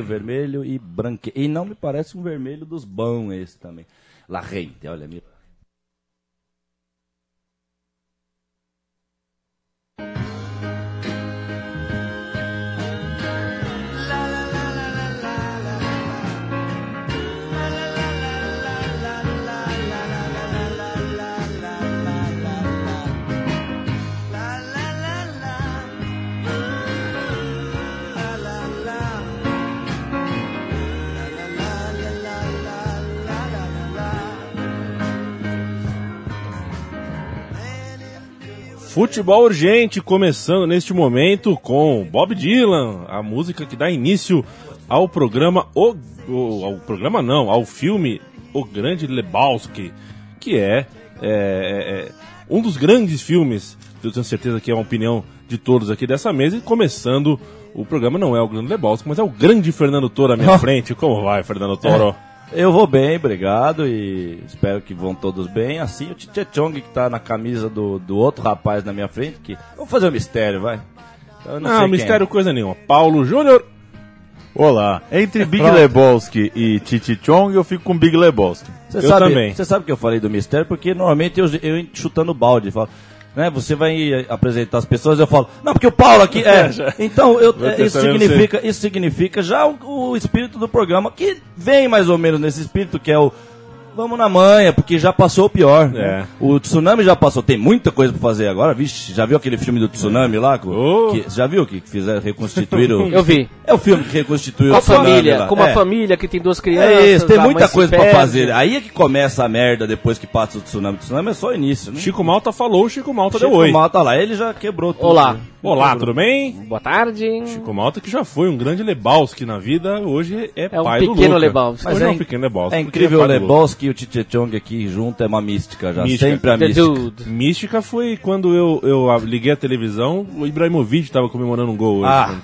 o vermelho e branque. E não me parece um vermelho dos bons esse também. La Rente, olha, me Futebol urgente começando neste momento com Bob Dylan, a música que dá início ao programa o, o ao programa não, ao filme O Grande Lebowski, que é, é, é, é um dos grandes filmes. Eu tenho certeza que é uma opinião de todos aqui dessa mesa e começando o programa não é o Grande Lebowski, mas é o grande Fernando Toro à minha frente. Como vai, Fernando Toro? Eu vou bem, obrigado, e espero que vão todos bem. Assim, o Tite Chong que tá na camisa do, do outro rapaz na minha frente, que... Vamos fazer um mistério, vai. Eu não, não mistério é. coisa nenhuma. Paulo Júnior. Olá. Entre Big Lebowski e Titi Chong, eu fico com Big Lebowski. Você eu sabe, também. Você sabe que eu falei do mistério? Porque normalmente eu, eu chutando balde, falo né? Você vai apresentar as pessoas, eu falo, não, porque o Paulo aqui é. então, eu, isso significa, isso significa já o, o espírito do programa que vem mais ou menos nesse espírito que é o vamos na manha, porque já passou o pior. Né? É. Né? O tsunami já passou, tem muita coisa pra fazer agora. Vixe, já viu aquele filme do tsunami lá? Oh. Que, já viu que fizeram reconstituir o. Eu vi. É o filme que reconstituiu com a família, com uma é. família que tem duas crianças. É isso, tem muita coisa pra fazer. Aí é que começa a merda depois que passa o tsunami. O tsunami é só o início, né? Chico Malta falou, Chico Malta Chico deu oi. Chico Malta lá, ele já quebrou tudo. Olá. Né? Olá, tudo bem? Boa tarde. Chico Malta que já foi um grande Lebowski na vida, hoje é, é um pai do Luca. Lebowski. Mas é, é, um pequeno Lebowski. É incrível é o Lebowski e o Tite Chong aqui junto, é uma mística já, mística. sempre a The mística. Dude. Mística foi quando eu, eu liguei a televisão, o Ibrahimovic estava comemorando um gol hoje. Ah,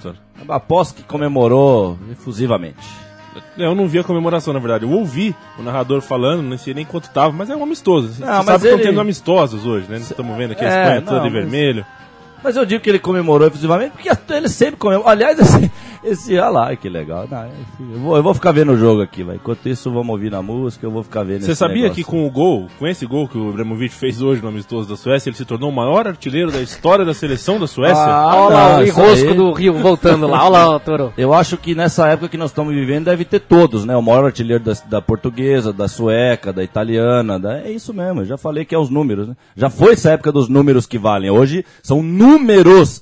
aposto que comemorou efusivamente. Eu não vi a comemoração, na verdade. Eu ouvi o narrador falando, não sei nem quanto tava, mas é um amistoso. Não, Você sabe ele... que estão tendo amistosos hoje, né? Estamos vendo aqui a é, Espanha toda de vermelho. Mas eu digo que ele comemorou efusivamente porque ele sempre comemora. Aliás, esse, esse olha lá, que legal. Não, eu, vou, eu vou ficar vendo o jogo aqui, vai. Enquanto isso, vamos ouvir na música, eu vou ficar vendo Você sabia negócio. que com o gol, com esse gol que o Ibrahimovic fez hoje no amistoso da Suécia, ele se tornou o maior artilheiro da história da seleção da Suécia? Ah, olha lá, o enrosco do Rio voltando lá. Olha lá, Toro. Eu acho que nessa época que nós estamos vivendo deve ter todos, né? O maior artilheiro da, da portuguesa, da sueca, da italiana. Da, é isso mesmo, eu já falei que é os números, né? Já foi essa época dos números que valem. Hoje são números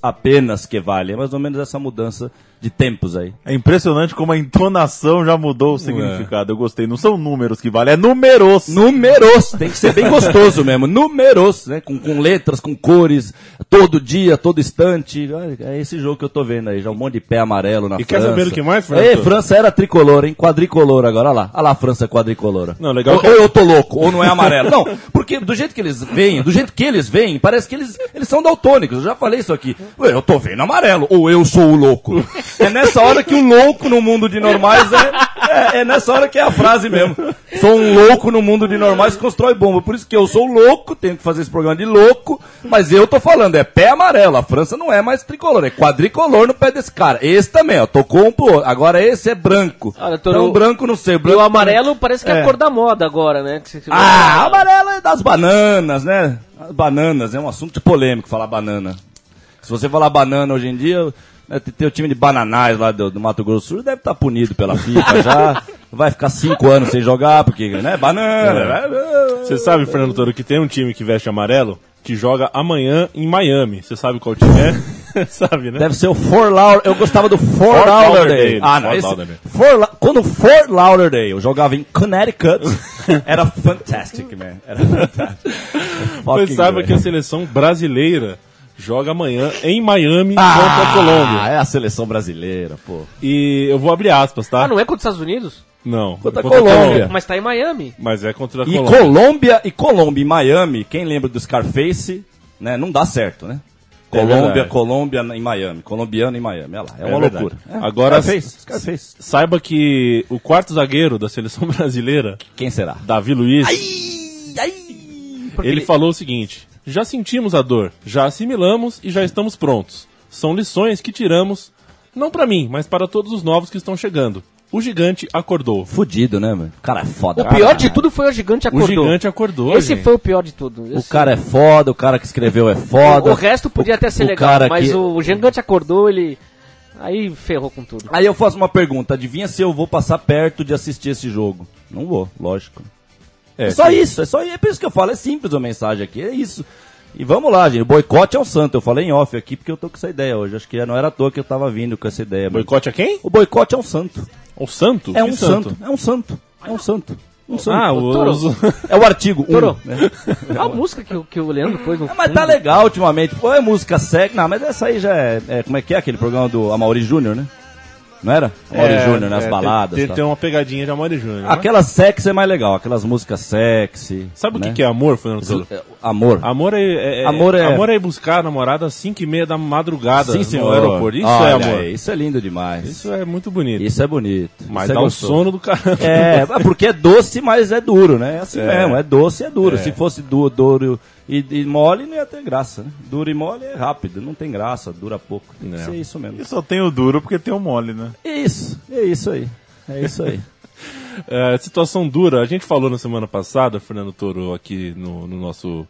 apenas que valem. É mais ou menos essa mudança de tempos aí. É impressionante como a entonação já mudou o significado. Eu gostei. Não são números que valem, é números. Números. Tem que ser bem gostoso mesmo. Números, né? Com, com letras, com cores, todo dia, todo instante. É esse jogo que eu tô vendo aí. Já um monte de pé amarelo na e França. E quer saber o que mais, França? É, França era tricolor, hein? Quadricolor agora. Olha lá. Olha lá a França quadricolora. Não, legal. Ou, ou eu tô louco, ou não é amarelo. não, porque do jeito que eles veem, do jeito que eles veem, parece que eles, eles são daltônicos. Eu já falei isso aqui. Eu tô vendo amarelo, ou eu sou o louco. É nessa hora que o louco no mundo de normais é, é, é, nessa hora que é a frase mesmo. Sou um louco no mundo de normais que constrói bomba. Por isso que eu sou louco, tenho que fazer esse programa de louco, mas eu tô falando, é pé amarelo. A França não é mais tricolor, é quadricolor no pé desse cara. Esse também, ó, tocou um pro outro. Agora esse é branco. Olha, tô então, branco não sei. Branco, e o amarelo parece que é a é. cor da moda agora, né? Ah, amarelo é das bananas, né? As bananas, é um assunto polêmico falar banana. Se você falar banana hoje em dia, tem o time de bananais lá do, do Mato Grosso do Sul, deve estar tá punido pela FIFA já. Vai ficar cinco anos sem jogar, porque, né, banana. É. Você sabe, Fernando Toro, que tem um time que veste amarelo que joga amanhã em Miami. Você sabe qual time é? sabe, né? Deve ser o Fort Lauderdale. Eu gostava do Fort, Fort Lauderdale. Ah, não. Fort esse, Fort, quando o Fort Lauderdale jogava em Connecticut, era fantastic, man. Era fantastic. Mas sabe que a seleção brasileira joga amanhã em Miami ah, contra a Colômbia. Ah, é a seleção brasileira, pô. E eu vou abrir aspas, tá? Ah, não é contra os Estados Unidos? Não. Contra, é contra a Colômbia. Colômbia. Mas tá em Miami. Mas é contra a e Colômbia. Colômbia. E Colômbia e Miami, quem lembra do Scarface, né? Não dá certo, né? É Colômbia, é Colômbia em Miami. Colombiano em Miami. Olha lá, é, é uma verdade. loucura. É, Agora, Scarface, Scarface. saiba que o quarto zagueiro da seleção brasileira... Quem será? Davi Luiz. Ai, ai. Ele, ele falou o seguinte... Já sentimos a dor, já assimilamos e já estamos prontos. São lições que tiramos Não pra mim, mas para todos os novos que estão chegando. O gigante acordou. Fudido, né, mano? O cara é foda. O pior de tudo foi o gigante O acordou. gigante acordou. Esse gente. foi o pior de tudo. O Esse- cara é foda, o cara que escreveu é foda. O resto podia até ser o legal, cara mas que- o gigante acordou, ele. Aí ferrou com tudo. Aí eu faço uma pergunta, adivinha se eu vou passar perto de assistir esse jogo? Não vou, lógico. É, só isso, é só é por isso que eu falo, é simples a mensagem aqui, é isso. E vamos lá, gente, o boicote é o santo, eu falei em off aqui porque eu tô com essa ideia hoje, acho que não era à toa que eu tava vindo com essa ideia. mas- Boicote a quem? O boicote é um santo, O santo? é um santo? é um santo, é um santo. Um santo. Ah, o, Toro. É o artigo 1. Toro. né? A música que, o- que o Leandro pôs no Ah, mas tá legal ultimamente. Pô, é música sec. Não, mas essa aí já é, é- Como é que é aquele programa do Amaury Júnior, né? Não era? Amaury É, Júnior, nas é, baladas. Tem, tal. tem uma pegadinha de Amor Júnior. né? Aquelas sexy é mais legal, aquelas músicas sexy. Sabe o né? que, que é amor, Fernando? É, Amor. Amor é, é, é- Amor é- amor é ir buscar a namorada às 5 e meia da madrugada Sim, no senhor. aeroporto. Isso Olha é amor. isso é lindo demais. Isso é muito bonito. Isso é bonito. Mas isso é dá um gostoso. sono do caramba. É, é porque é doce, mas é duro, né? É assim É. mesmo, é doce e é duro. É. Se fosse du duro e, e mole, não ia ter graça, né? Duro e mole é rápido, não tem graça, dura pouco. Tem que Não. ser isso mesmo. E só tem o duro porque tem o mole, né? Isso, é isso aí. É isso aí. É, situação dura. A gente falou na semana passada, Fernando Toro, aqui no, no nosso.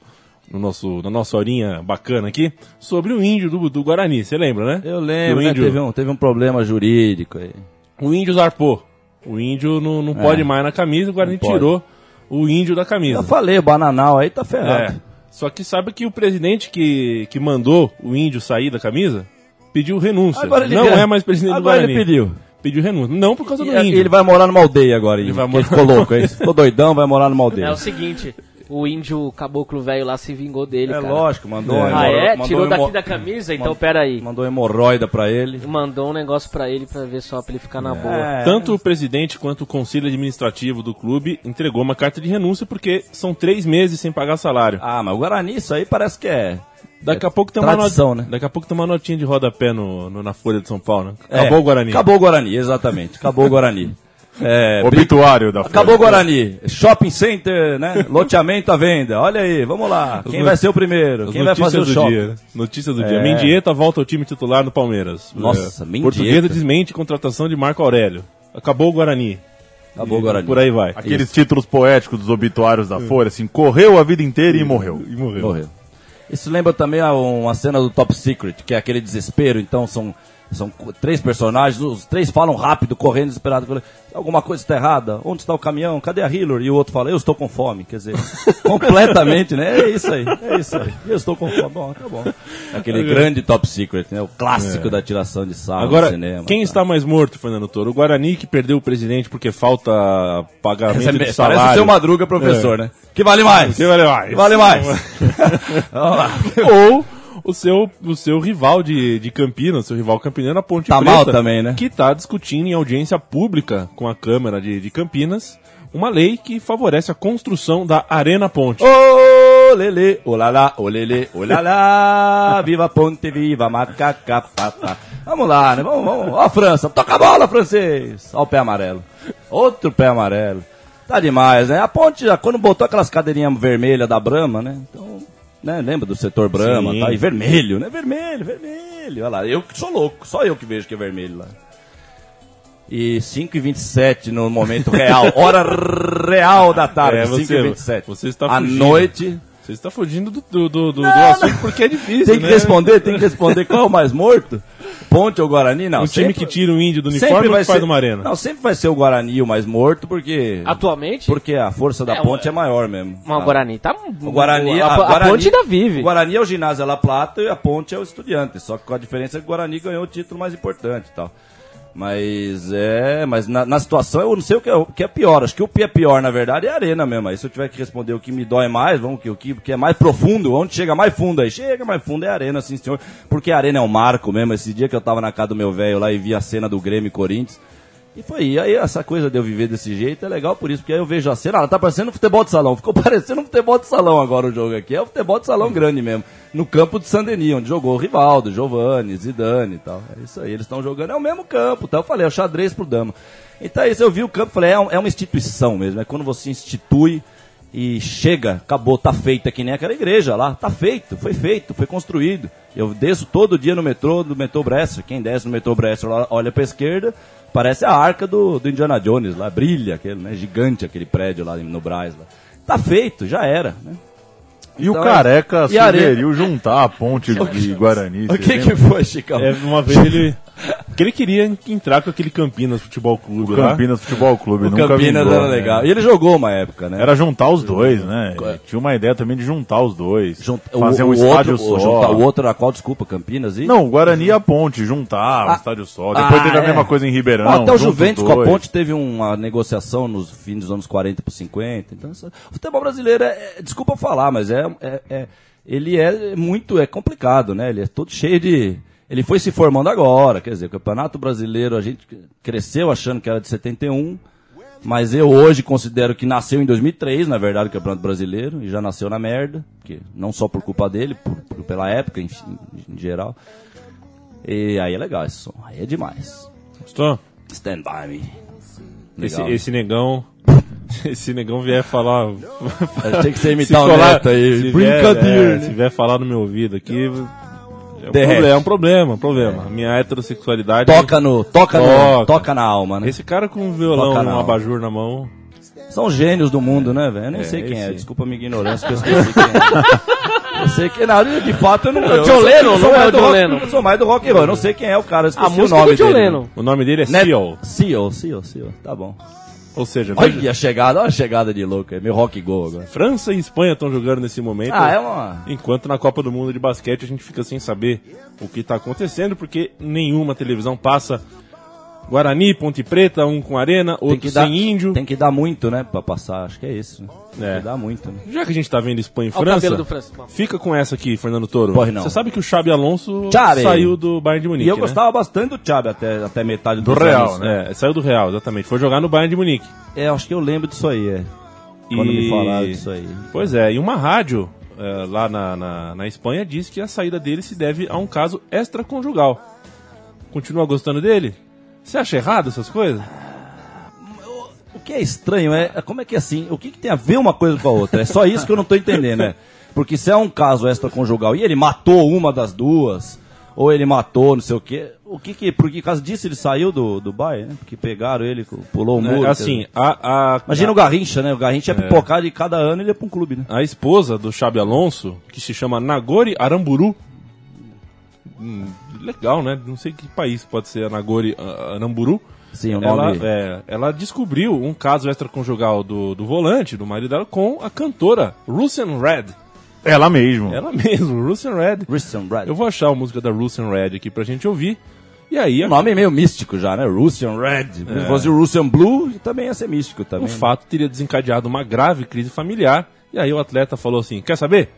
No nosso, na nossa horinha bacana aqui, sobre o índio do, do Guarani, você lembra, né? Eu lembro, né? Teve, um, teve um problema jurídico aí. o índio zarpou. O índio não, não pode mais na camisa, o Guarani É. Tirou o índio da camisa. Eu falei, o bananal aí tá ferrado. É. Só que sabe que o presidente que, que mandou o índio sair da camisa pediu renúncia. Agora ele não quer- é mais presidente Agora do Guarani. ele pediu. Pediu renúncia. Não por causa do e índio. ele vai morar numa aldeia agora. Ele, vai vai morar- ficou louco, aí. Ficou doidão, vai morar numa É aldeia. o seguinte, o índio caboclo velho lá se vingou dele, É cara. lógico, mandou É. Ah, é? mandou Tirou daqui da camisa? Então mandou- pera aí. Mandou hemorroida pra ele. Mandou um negócio pra ele pra ver só pra ele ficar na boa. É. Tanto o presidente quanto o conselho administrativo do clube entregou uma carta de renúncia porque são três meses sem pagar salário. Ah, mas o Guarani, isso aí parece que é. Daqui a pouco tem uma tradição, né? Daqui a pouco tem uma notinha de rodapé no, no- na Folha de São Paulo. Né? é, Acabou o Guarani. Acabou o Guarani, exatamente. Acabou o Guarani. É, Obituário da Acabou o Guarani. Shopping Center, né? Loteamento à venda. Olha aí, vamos lá. Quem vai ser o primeiro? Quem vai fazer o shopping? dia. né? Notícias do dia. É. Mendieta volta ao time titular no Palmeiras. Nossa, É. Mendieta. Portuguesa desmente contratação de Marco Aurélio. Acabou o Guarani. Acabou o Guarani. Por aí vai. Aqueles títulos poéticos dos obituários da Folha, assim, correu a vida inteira e morreu. E morreu. Morreu. Isso lembra também a- uma cena do Top Secret, que é aquele desespero, então são, são três personagens, os três falam rápido, correndo, desesperado. Alguma coisa está errada? Onde está o caminhão? Cadê a Hillary? E o outro fala, eu estou com fome. Quer dizer, completamente, né? É isso aí, é isso aí. Eu estou com fome. Bom, tá bom. Aquele grande Top Secret, né? O clássico da tiração de sarro Agora, no cinema. quem tá. está mais morto, Fernando Toro? O Guarani que perdeu o presidente porque falta pagamento Esse é- de Parece salário. o seu Madruga, professor, né? Que vale mais? Que vale mais? Que vale mais? Vamos lá. Ou o seu, o seu rival de, de Campinas, seu rival campinano, a Ponte Tá Preta. mal também, né? Que está discutindo em audiência pública com a Câmara de, de Campinas uma lei que favorece a construção da Arena Ponte. Ô, lele, olala, olele, olala, viva Ponte, viva macaca, papá. Vamos lá, né? Vamos, vamos. Ó a França, toca a bola, francês. Ó o pé amarelo. Outro pé amarelo. Tá demais, né? A Ponte, já, quando botou aquelas cadeirinhas vermelhas da Brahma, né? Então, né? Lembra do setor Brahma, Sim. tá? E vermelho, né? Vermelho, vermelho. Olha lá, eu que sou louco, só eu que vejo que é vermelho lá. E 5 e 27 no momento real, hora real da tarde, É, 5 você- e 27. você está À fugindo. noite, Você está fugindo do, do, do, do- do Não, assunto porque é difícil, tem que né? responder, tem que responder qual é o mais morto. Ponte ou Guarani? Não, Um time sempre- que tira o índio do uniforme ou vai faz ser, uma arena? Não, sempre vai ser o Guarani o mais morto, porque Atualmente, porque a força da É, ponte é maior mesmo. mas o. Guarani tá... O Guarani, a, a, a Guarani- ponte ainda vive. O Guarani é o ginásio La Plata e a ponte é o estudiante. Só que com a diferença é que o Guarani ganhou o título mais importante e tal. Mas é, mas na, na situação eu não sei o que, é, o que é pior. Acho que o que é pior, na verdade, é a arena mesmo. Aí se eu tiver que responder o que me dói mais, vamos que o que, é mais profundo, onde chega mais fundo aí, chega mais fundo é a arena, sim senhor. Porque a arena é um marco mesmo. Esse dia que eu tava na casa do meu velho lá e vi a cena do Grêmio e Corinthians. E foi, e aí essa coisa de eu viver desse jeito é legal por isso, porque aí eu vejo a cena, ela tá parecendo um futebol de salão, ficou parecendo um futebol de salão agora o jogo aqui, é um futebol de salão grande mesmo, no campo de Saint-Denis, onde jogou Rivaldo, Giovanni, Zidane e tal, é isso aí, eles estão jogando, é o mesmo campo, tá? eu falei, é o xadrez pro dama. Então é isso, eu vi o campo, falei, é, um- é uma instituição mesmo, é quando você institui e chega, acabou, tá feita que nem aquela igreja lá, tá feito, foi feito, foi construído. Eu desço todo dia no metrô, do metrô Bresser, quem desce no metrô lá, olha pra esquerda, parece a arca do, do Indiana Jones lá, brilha aquele, né, gigante aquele prédio lá no Braz lá. Tá feito, já era, né? E o Então, Careca e a areia? sugeriu juntar a ponte de Guarani. O que que foi, Chicão? É, uma vez ele. Que ele queria entrar com aquele Campinas Futebol Clube O. Campinas Futebol Clube. o nunca Campinas vingou, era né? legal. E ele jogou uma época, né? Era juntar os dois, né? Tinha uma ideia também de juntar os dois. Junta- fazer o, um o estádio outro, só. O, juntar o outro era qual, desculpa, Campinas e... Não, o Guarani e a Ponte, juntar, um Ah, estádio só. Depois ah, teve a é. mesma coisa em Ribeirão. Até o Juventus com a. Ponte teve uma negociação nos fins dos anos 40 para 50. Então, o futebol brasileiro é, é- desculpa falar, mas é, é- é- ele é muito é complicado, né? Ele é todo cheio de ele foi se formando agora, quer dizer, o Campeonato Brasileiro a gente cresceu achando que era de 71, mas eu hoje considero que nasceu em 2003, na verdade, o Campeonato Brasileiro, e já nasceu na merda, que não só por culpa dele, por, por- pela época, enfim, em geral. E aí é legal esse som, aí é demais. Gostou? Stand by me. Esse, esse negão. Esse negão vier falar. Tem que ser se imitar o colar- aí. se Brincadeira, vier, é, né? Se vier falar no meu ouvido aqui. É um, Derrete. problema, é um problema, um problema. Minha heterossexualidade. Toca no, toca, no, Toca. toca na alma, né? Esse cara com um violão Toca um abajur na mão. São gênios do mundo, né, velho? Eu nem É, sei quem é. esse- Desculpa a minha ignorância, que eu esqueci quem é. Eu sei que não, de fato eu não. É o eu John sou- Lennon, eu sou não é mais o do John rock- Lennon? Eu sou mais do rock and roll. Eu não sei quem é o cara. eu A esqueci música o é nome do John dele. Lennon. O nome dele é Seal. Seal, Seal, Seal. Tá bom. Ou seja, veja, Olha a chegada, olha a chegada de louco. É meu rock go agora. França e Espanha estão jogando nesse momento. Ah, é uma. Enquanto na Copa do Mundo de basquete a gente fica sem saber o que está acontecendo, porque nenhuma televisão passa Guarani, Ponte Preta, um com Arena, outro que, dar, sem Índio. tem que dar muito, né, pra passar. Acho que é isso. Né? Tem É. que dar muito, né? Já que a gente tá vendo Espanha e França, França. fica com essa aqui, Fernando Toro. Corre não. Você sabe que o Xabi Alonso Xabi. saiu do Bayern de Munique, E eu né? gostava bastante do Thiago até, até metade Do dos Real, anos. né? É, saiu do Real, exatamente. Foi jogar no Bayern de Munique. É, acho que eu lembro disso aí, é. Quando E- me falaram disso aí. Pois é, e uma rádio é, lá na, na, na Espanha diz que a saída dele se deve a um caso extraconjugal. Continua gostando dele? Você acha errado essas coisas? O que é estranho é é como é que é assim, o que, que tem a ver uma coisa com a outra? É só isso que eu não tô entendendo, né? Porque se é um caso extraconjugal e ele matou uma das duas, ou ele matou não sei o quê, o que que, por que causa disso ele saiu do, do Bayern, né? Porque pegaram ele, pulou o muro. É, assim, a, a, Imagina o Garrincha, né? O Garrincha é pipocado e cada ano ele ia pra um clube, né? a esposa do Xabi Alonso, que se chama Nagori Aramburu. Hum, legal, né? Não sei que país pode ser a Nagori Aramburu. Sim, o Ela, nome. é, ela descobriu um caso extraconjugal do, do volante, do marido dela, com a cantora Russian Red. Ela mesmo. Ela mesmo, Russian Red. Christian Brad. Eu vou achar a música da Russian Red aqui pra gente ouvir. E aí, O nome é meio místico já, né? Russian Red. Se fosse o Russian Blue, também ia ser místico também. o né? fato teria desencadeado uma grave crise familiar. E aí o atleta falou assim: Quer saber?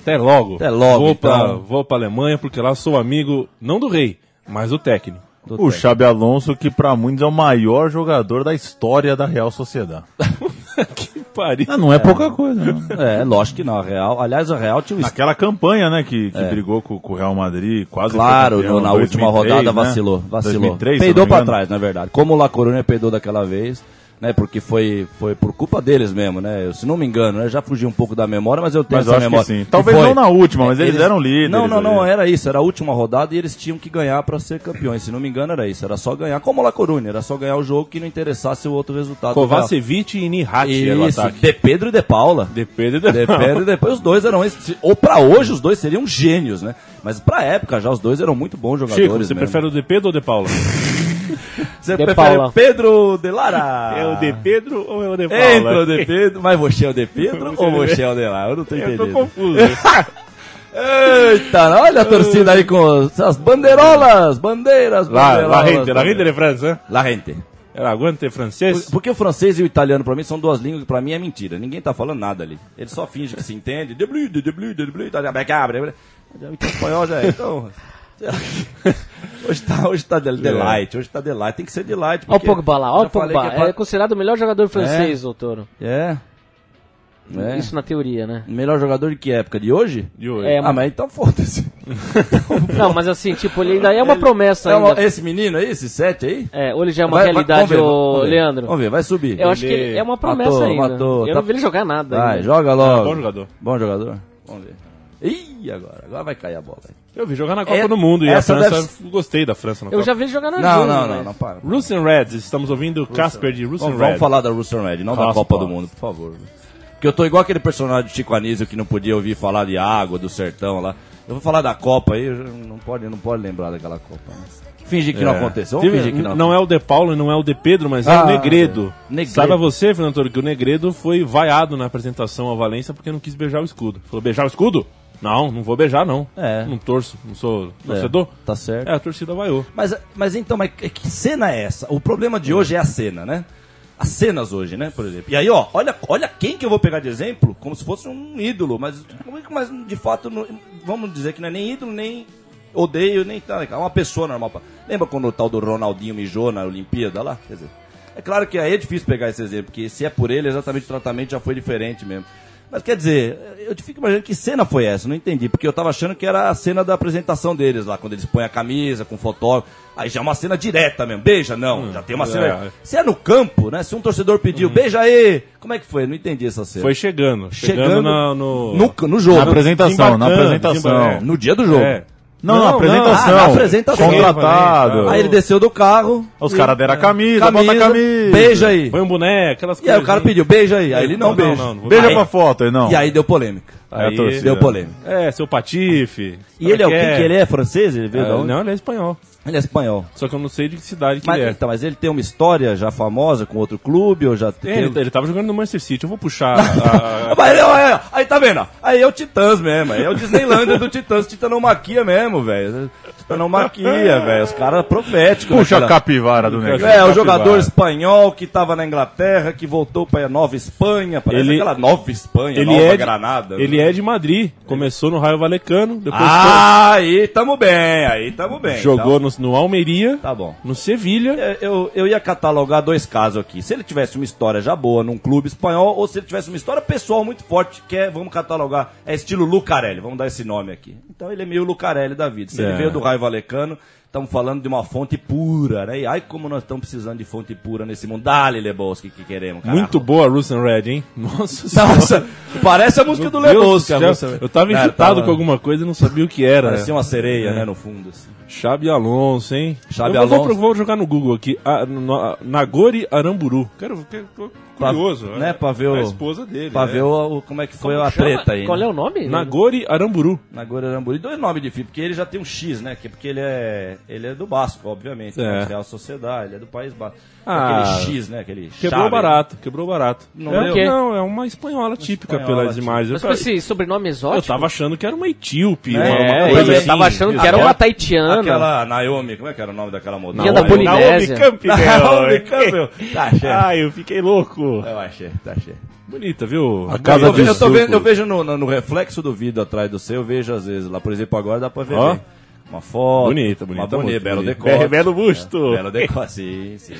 Até logo. Até logo, Vou, pra, então. vou pra Alemanha porque lá sou amigo, não do rei, mas do técnico. Do O técnico. Xabi Alonso, que pra muitos é o maior jogador da história da Real Sociedade. que pariu. Ah, não é, pouca coisa, não. É, lógico que não. A Real, aliás, a Real tinha um Naquela campanha, né, que, que brigou com, com o Real Madrid, quase Claro, campeão, no- na última 2003, rodada né? vacilou. Vacilou. 2003, se eu peidou pra trás, na verdade. Como o La Coruña peidou daquela vez, né? Porque foi, foi por culpa deles mesmo, né? Eu, se não me engano, eu já fugi um pouco da memória, mas eu tenho Mas eu essa memória. sim. Talvez foi- não na última, mas eles eram líderes Não, não, não, ali. era isso. Era a última rodada e eles tinham que ganhar pra ser campeões. Se não me engano, era isso. Era só ganhar. Como o La Coruña, era só ganhar o jogo que não interessasse o outro resultado. Kovacevic e Nihati era o Isso, ataque. De Pedro e De Paula. De Pedro e de De Pedro e depois os dois eram esse- ou pra hoje os dois seriam gênios, né? Mas pra época já os dois eram muito bons jogadores. Chico, você mesmo. prefere o de Pedro ou de Paula? Você De prefere Paula. Pedro de Lara? É o de Pedro ou é o de Paula? Entra o de Pedro, mas você é o de Pedro ou você é o de Lara? Eu não tô Eu tô entendendo. confuso. Eita, olha a torcida aí com as bandeirolas, bandeiras, lá, bandeirolas. la gente, la gente de França. La gente. Era aguante francês? Por- Porque o francês e o italiano, pra mim, são duas línguas que pra mim é mentira. Ninguém tá falando nada ali. Ele só finge que se entende. Tá, bem, abre, abre. Já Então, espanhol já é. Então. Hoje tá, hoje tá de- delight, hoje tá delight. Tem que ser delight. Olha o Pogba lá, olha o Pogba. é pra- É considerado o melhor jogador francês, doutor. É. É. Isso na teoria, né? Melhor jogador de que época? De hoje? De hoje. É, Ah, mas então foda-se. Não, mas assim, tipo, ele ainda é uma promessa É uma- ainda. esse menino aí, esse sete aí? É, ou ele já é uma Vai- vai- realidade, vamos ver, ô vamos ver. Leandro. Vamos ver, vai subir. Eu acho que Ele ele é uma promessa matou, ainda. matou, eu tá- não vi ele jogar nada. Vai, ainda. joga logo. Ah, bom jogador. Bom jogador. Vamos ver. Ih, agora. Agora vai cair a bola. aí. Eu vi jogar na Copa É- do Mundo e a França, gostei da França na Eu Copa. já vi jogar na Não, Júnior, não, mas- não, não, para. Russian Reds, estamos ouvindo Casper de Russian Reds. vamos falar da Russian Red, não da. Copa do Mundo, por favor. Porque eu tô igual aquele personagem de Chico Anísio que não podia ouvir falar de água, do sertão lá. Eu vou falar da Copa aí, eu não pode, não pode lembrar daquela Copa. Né? Fingir que não É. aconteceu, vamos Tive- fingir que não não é o De Paulo e não é o De Pedro, mas é Ah, o Negredo. é. Negredo. Saiba você, Fernando Toro, que o Negredo foi vaiado na apresentação ao Valência porque não quis beijar o escudo. Falou, beijar o escudo? Não, não vou beijar, não. É. Não torço, não sou torcedor. Tá certo. É, a torcida vaiou. Mas, mas então, mas que que cena é essa? O problema de hoje é a cena, né? As cenas hoje, né, por exemplo. E aí, ó, olha, olha quem que eu vou pegar de exemplo, como se fosse um ídolo, mas, mas de fato, não- vamos dizer que não é nem ídolo, nem odeio, nem tal. É uma pessoa normal. Lembra quando o tal do Ronaldinho mijou na Olimpíada lá? Quer dizer, é claro que aí é difícil pegar esse exemplo, porque se é por ele, exatamente o tratamento já foi diferente mesmo. Mas quer dizer, eu fico imaginando que cena foi essa, não entendi, porque eu tava achando que era a cena da apresentação deles lá, quando eles põem a camisa com o fotógrafo. Aí já é uma cena direta mesmo, beija, não, já tem uma cena. é. Se é no campo, né? Se um torcedor pediu, beija aí, como é que foi? Não entendi essa cena. Foi chegando. Chegando, Chegando na- no... no, no jogo, Na apresentação, na apresentação. no dia do jogo. É. Não, Não, na apresentação. Ah, na apresentação. Contratado. Aí ele desceu do carro. Os caras deram a camisa, bota a camisa. Beija aí. Põe um boneco, aquelas E aí o cara pediu, beija aí. Aí ele não, Não, beija. não, não Beija Aí- pra foto aí, não. E aí deu polêmica. Aí a Aí torcida. Deu polêmica. É, seu patife. E ele é o que quer. que ele é? Francês? Ele veio É, onde? não, ele é espanhol. Ele é espanhol. Só que eu não sei de que cidade que Mas, ele é. então, mas ele tem uma história já famosa com outro clube ou já É, ele, ele tava jogando no Manchester City. Eu vou puxar a- Mas ele- é, aí tá vendo? ó? Aí é o Titãs mesmo, aí é o Disneylandia do Titãs, Titanomaquia mesmo, velho. Titanomaquia, velho. Os caras proféticos. Puxa a capivara do negócio. É, o jogador espanhol que tava na Inglaterra, que voltou pra Nova Espanha, parece Ele- aquela Nova Espanha, ele Nova é de, Granada. Ele é de Madrid. Começou no Raio Valecano, depois Ah, aí tamo bem, aí tamo bem. jogou no, no Almeria, Tá bom. no Sevilha. É, Eu, eu ia catalogar dois casos aqui. Se ele tivesse uma história já boa num clube espanhol, ou se ele tivesse uma história pessoal muito forte, que é, vamos catalogar, é estilo Lucarelli, vamos dar esse nome aqui. Então ele é meio Lucarelli da vida. Se É. ele veio do Raio Valecano, estamos falando de uma fonte pura, né? E ai como nós estamos precisando de fonte pura nesse mundo. Dale, Lebowski, que queremos, cara. Muito boa a Russian Red, hein? Nossa. Nossa, parece a música do Meu Deus Lebowski. música. céu. Eu tava irritado tava- com alguma coisa e não sabia o que era. Parecia uma sereia, né, no fundo. Assim. Xabi Alonso, hein? Xabi eu vou, Alonso. vou jogar no Google aqui. A, no- a- Nagori Aramburu. Quero, quero tô Pra- curioso. né, é. pra ver o- A esposa dele. Pra é. ver o, o- como é que foi a Chama- treta aí. Qual né? é o nome? Nagori Aramburu. Nagore Aramburu. Dois nomes difíceis, porque ele já tem um X, né? Que- Porque ele é, ele é do Basco, obviamente. É. né? Real Sociedade, ele é do País Basco. Ah, Aquele X, né? Aquele Quebrou chave. barato, quebrou barato. Não é, deu? quê? não, é uma espanhola típica espanhola pelas imagens. Mas Eu, com esse sobrenome eu exótico? tava achando que era uma etíope, É, uma, uma coisa eu assim. tava achando que era uma taitiana. Aquela Naomi, como é que era o nome daquela modelo? Vinha da Naomi- Polinésia. Naomi Campbell. Naomi Campbell. Tá, chefe. Ai, eu fiquei louco. Eu achei, tá cheio. Bonita, viu? A casa eu, eu, vendo, eu vejo no, no- no reflexo do vidro atrás do seu, eu vejo às vezes lá, por exemplo, agora dá pra ver Ó. uma foto. Bonita, bonita, Uma bonita, belo decote. Be- belo busto. É, belo decote, sim, sim.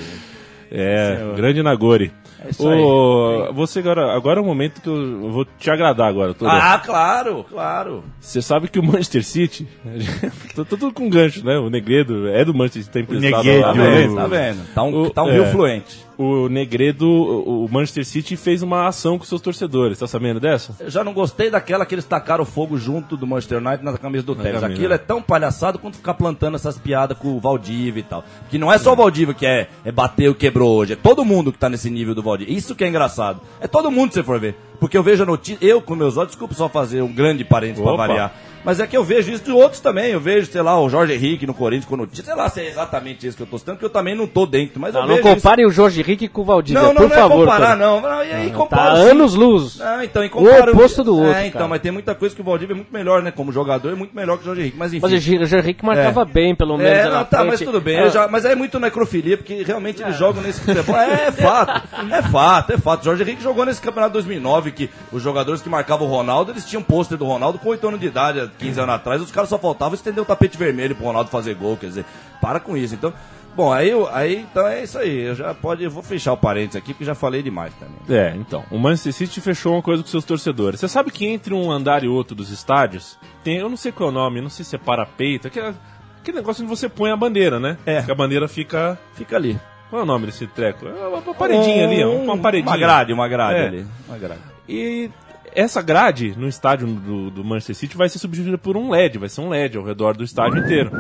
É, Senhor. grande Nagori. É isso Ô, você agora, agora é o momento que eu vou te agradar agora. Tô Ah, claro, claro. Você sabe que o Manchester City, tô, tô tudo com gancho, né? O Negredo é do Manchester City, tá emprestado Negredo. lá, Tá né? vendo? Tá vendo? Tá um, O- tá um é. rio fluente. O Negredo, o Manchester City fez uma ação com seus torcedores, tá sabendo dessa? Eu já não gostei daquela que eles tacaram fogo junto do Manchester United na camisa do Tevez. Aquilo é tão palhaçado quanto ficar plantando essas piadas com o Valdívia e tal. Que não é só o Valdívia que é, é bateu, quebrou hoje. É todo mundo que tá nesse nível do Valdívia. Isso que é engraçado. É todo mundo, se você for ver. Porque eu vejo a notícia, eu com meus olhos, desculpa só fazer um grande parênteses pra Opa. variar. Mas é que eu vejo isso de outros também. Eu vejo, sei lá, o Jorge Henrique no Corinthians com notícia. Sei lá se é exatamente isso que eu tô citando, porque eu também não tô dentro. Mas eu Não, não vejo isso. compare o Jorge Henrique com o Valdívia, Não, não, por não favor. é comparar, não. não. E aí Tá compara sim. anos luz. Ah, então, e compara- O oposto do outro, É, então, cara. mas tem muita coisa que o Valdívia é muito melhor, né? Como jogador, é muito melhor que o Jorge Henrique. Mas enfim. Mas o Jorge Henrique marcava É. bem, pelo menos. É, não, tá, frente. mas tudo bem. É, já- mas é muito necrofilia, porque realmente eles jogam nesse futebol. É, é fato. É fato, é fato. Jorge Henrique jogou nesse campeonato 2009, que os jogadores que marcavam o Ronaldo, eles tinham pôster do Ronaldo com 8 anos de idade, há 15 anos atrás. Os caras só faltavam estender o tapete vermelho pro Ronaldo fazer gol. Quer dizer, para com isso. Então, Bom, aí, aí então é isso aí. Eu já pode, eu vou fechar o parênteses aqui, porque já falei demais também. É, então. O Manchester City fechou uma coisa com seus torcedores. Você sabe que entre um andar e outro dos estádios, tem, eu não sei qual é o nome, não sei se é parapeito, aquele, aquele negócio onde você põe a bandeira, né? É. Que a bandeira fica. Fica ali. Qual é o nome desse treco? É uma, paredinha ali, ó. Uma paredinha. Uma grade, uma grade É. ali. Uma grade. E essa grade no estádio do, do Manchester City vai ser substituída por um LED, vai ser um LED ao redor do estádio inteiro.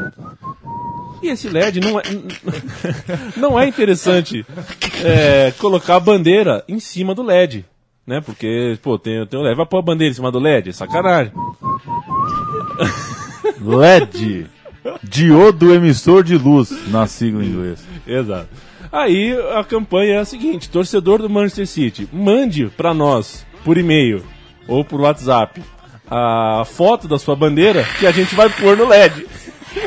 E esse LED não é, não é interessante é, colocar a bandeira em cima do LED, né? Porque, pô, tem, tem o LED, vai pôr a bandeira em cima do LED, é sacanagem. LED. Diodo emissor de luz, na sigla em inglês. Exato. Aí a campanha é a seguinte: torcedor do Manchester City, mande pra nós por e-mail ou por WhatsApp a foto da sua bandeira que a gente vai pôr no LED.